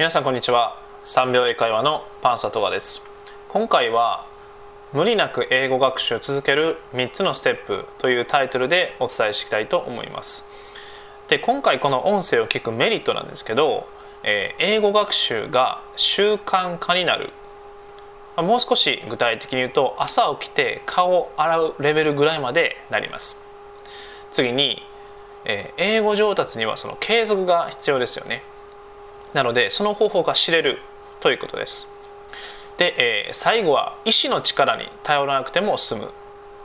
皆さんこんにちは。3秒英会話のパンサトガです。今回は無理なく英語学習を続ける3つのステップというタイトルでお伝えしていきたいと思います。で今回この音声を聞くメリットなんですけど、えー、英語学習が習慣化になる。もう少し具体的に言うと朝起きて顔を洗うレベルぐらいまでなります。次に、えー、英語上達にはその継続が必要ですよね。なのでその方法が知れるということです。で、えー、最後は意志の力に頼らなくても済む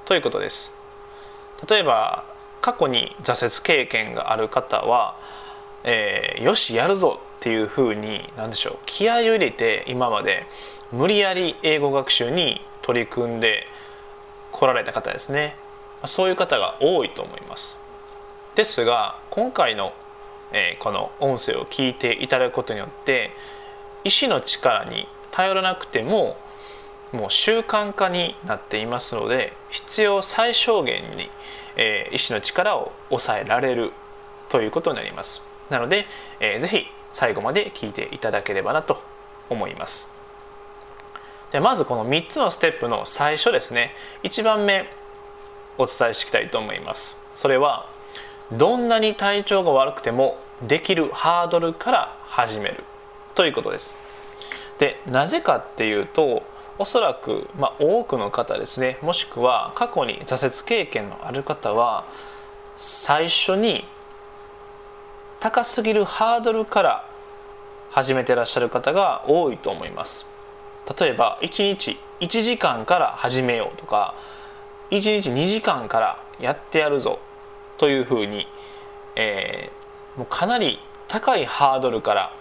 ということです。例えば過去に挫折経験がある方は、えー、よしやるぞっていうふうに何でしょう気合を入れて今まで無理やり英語学習に取り組んでこられた方ですね。そういう方が多いと思います。ですが今回のえー、この音声を聞いていただくことによって意志の力に頼らなくてももう習慣化になっていますので必要最小限に、えー、意志の力を抑えられるということになります。なので、えー、ぜひ最後まで聞いていただければなと思います。でまずこの3つのステップの最初ですね。1番目お伝えしていきたいと思います。それはどんなに体調が悪くてもできるハードルから始めるということです。でなぜかっていうとおそらく、まあ、多くの方ですねもしくは過去に挫折経験のある方は最初に高すぎるハードルから始めてらっしゃる方が多いと思います。例えば1日1時間から始めようとか1日2時間からやってやるぞというふうに、えー、もうかなり高いハードルから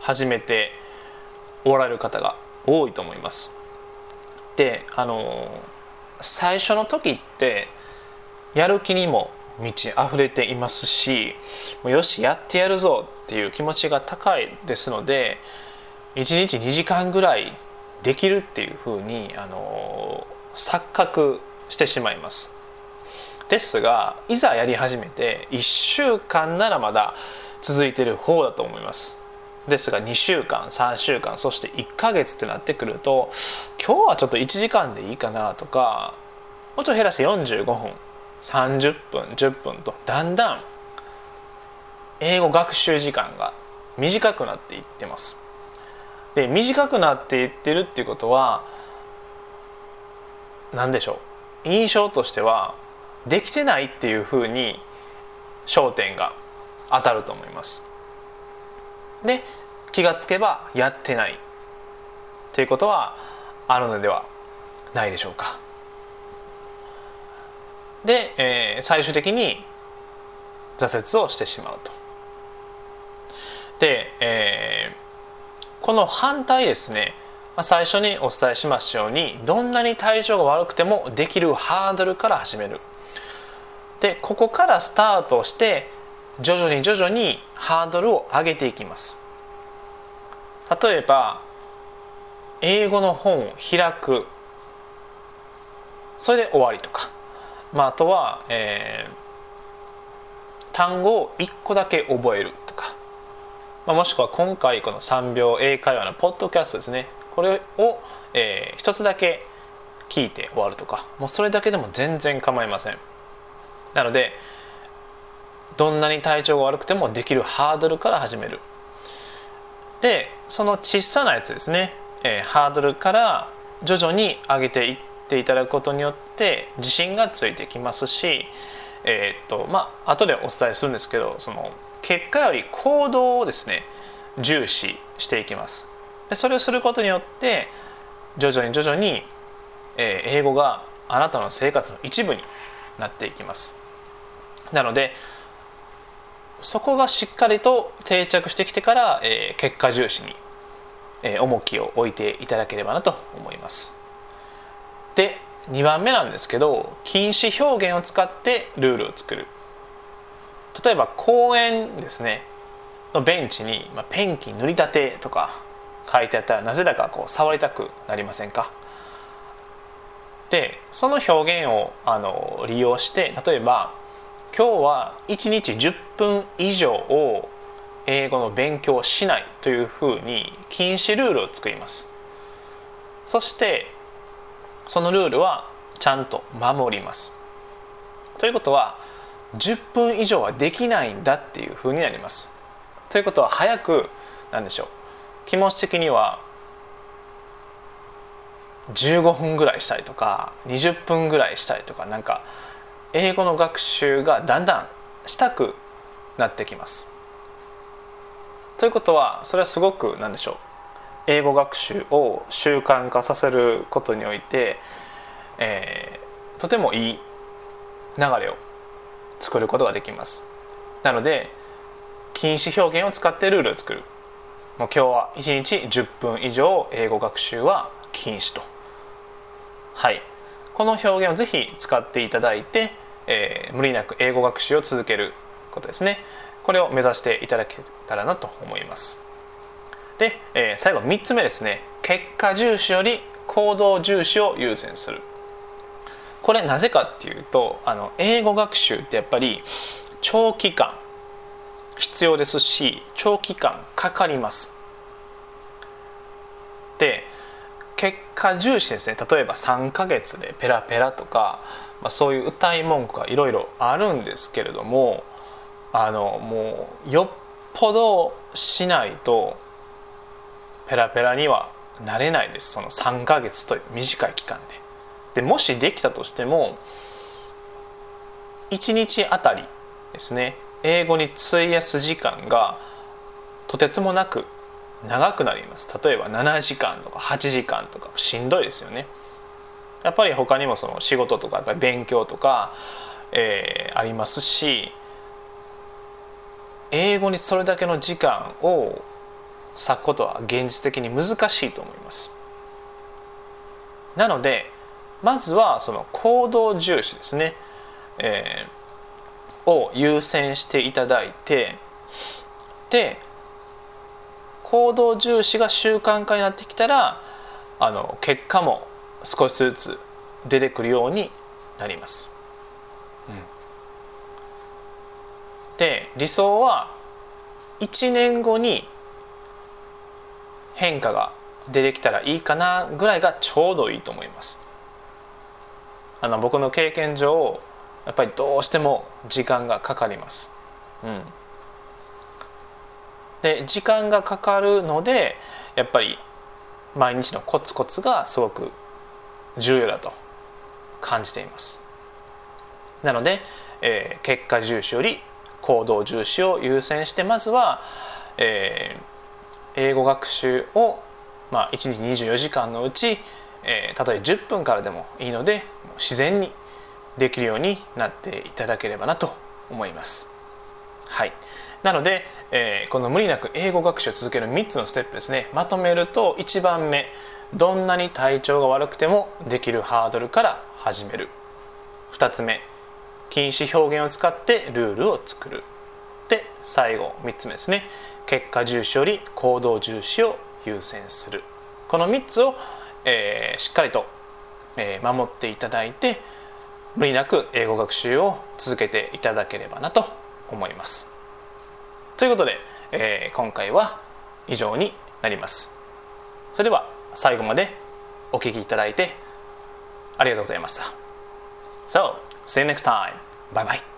始めておられる方が多いと思います。であの最初の時ってやる気にも満ち溢れていますしもうよしやってやるぞっていう気持ちが高いですので1日2時間ぐらいできるっていうふうにあの錯覚してしまいます。ですがいざやり始めて1週間ならまだ続いてる方だと思います。ですが2週間3週間そして1ヶ月ってなってくると今日はちょっと1時間でいいかなとかもうちょっと減らして45分30分10分とだんだん英語学習時間が短くなっていってます。で短くなっていってるっていうことは何でしょう？印象としてはできてないっていうふうに焦点が当たると思います。で気がつけばやってないっていうことはあるのではないでしょうか。で、えー、最終的に挫折をしてしまうと。で、えー、この反対ですね最初にお伝えしましたようにどんなに体調が悪くてもできるハードルから始めるでここからスタートして徐々に徐々にハードルを上げていきます。例えば英語の本を開く。それで終わりとか、まあ、あとは、えー、単語を1個だけ覚えるとか、まあ、もしくは今回この3秒英会話のポッドキャストですね。これを、えー、1つだけ聞いて終わるとか。もうそれだけでも全然構いません。なのでどんなに体調が悪くてもできるハードルから始める。でその小さなやつですね、えー、ハードルから徐々に上げていっていただくことによって自信がついてきますしえー、っとまあ後でお伝えするんですけどその結果より行動をですね重視していきます。でそれをすることによって徐々に徐々に、えー、英語があなたの生活の一部になっていきます。なのでそこがしっかりと定着してきてから、えー、結果重視に、えー、重きを置いていただければなと思います。で2番目なんですけど禁止表現を使ってルールを作る。例えば公園ですねのベンチに、まあ、ペンキ塗りたてとか書いてあったらなぜだかこう触りたくなりませんか？でその表現をあの利用して例えば今日は1日10分以上を英語の勉強をしないというふうに禁止ルールを作ります。そしてそのルールはちゃんと守ります。ということは10分以上はできないんだっていうふうになります。ということは早くなんでしょう気持ち的には15分ぐらいしたいとか20分ぐらいしたいとかなんか英語の学習がだんだんしたくなってきます。ということはそれはすごく何でしょう英語学習を習慣化させることにおいて、えー、とてもいい流れを作ることができます。なので禁止表現を使ってルールを作る。もう今日は1日10分以上英語学習は禁止と。はい。この表現をぜひ使っていただいて、えー、無理なく英語学習を続けることですね。これを目指していただけたらなと思います。で、えー、最後3つ目ですね。結果重視より行動重視を優先する。これなぜかっていうとあの英語学習ってやっぱり長期間必要ですし長期間かかります。で結果重視ですね。例えば3ヶ月でペラペラとか、まあ、そういう歌い文句がいろいろあるんですけれどもあのもうよっぽどしないとペラペラにはなれないです。その3ヶ月という短い期間で。でもしできたとしても1日あたりですね英語に費やす時間がとてつもなく長くなります。例えば7時間とか8時間とかしんどいですよね。やっぱり他にもその仕事とか勉強とか、えー、ありますし英語にそれだけの時間を割くことは現実的に難しいと思います。なのでまずはその行動重視ですね、えー、を優先していただいてで行動重視が習慣化になってきたらあの結果も少しずつ出てくるようになります。うん、で理想は1年後に変化が出てきたらいいかなぐらいがちょうどいいと思います。あの僕の経験上やっぱりどうしても時間がかかります。うんで時間がかかるのでやっぱり毎日のコツコツがすごく重要だと感じています。なので、えー、結果重視より行動重視を優先してまずは、えー、英語学習を、まあ、1日24時間のうち、えー、たとえ10分からでもいいので自然にできるようになっていただければなと思います。はい。なので、えー、この無理なく英語学習を続ける3つのステップですね。まとめると1番目。どんなに体調が悪くてもできるハードルから始める。2つ目禁止表現を使ってルールを作る。で最後3つ目ですね結果重視より行動重視を優先する。この3つを、えー、しっかりと、えー、守っていただいて無理なく英語学習を続けていただければなと思います。ということで、えー、今回は以上になります。それでは最後までお聴きいただいてありがとうございました So, see you next time. Bye bye.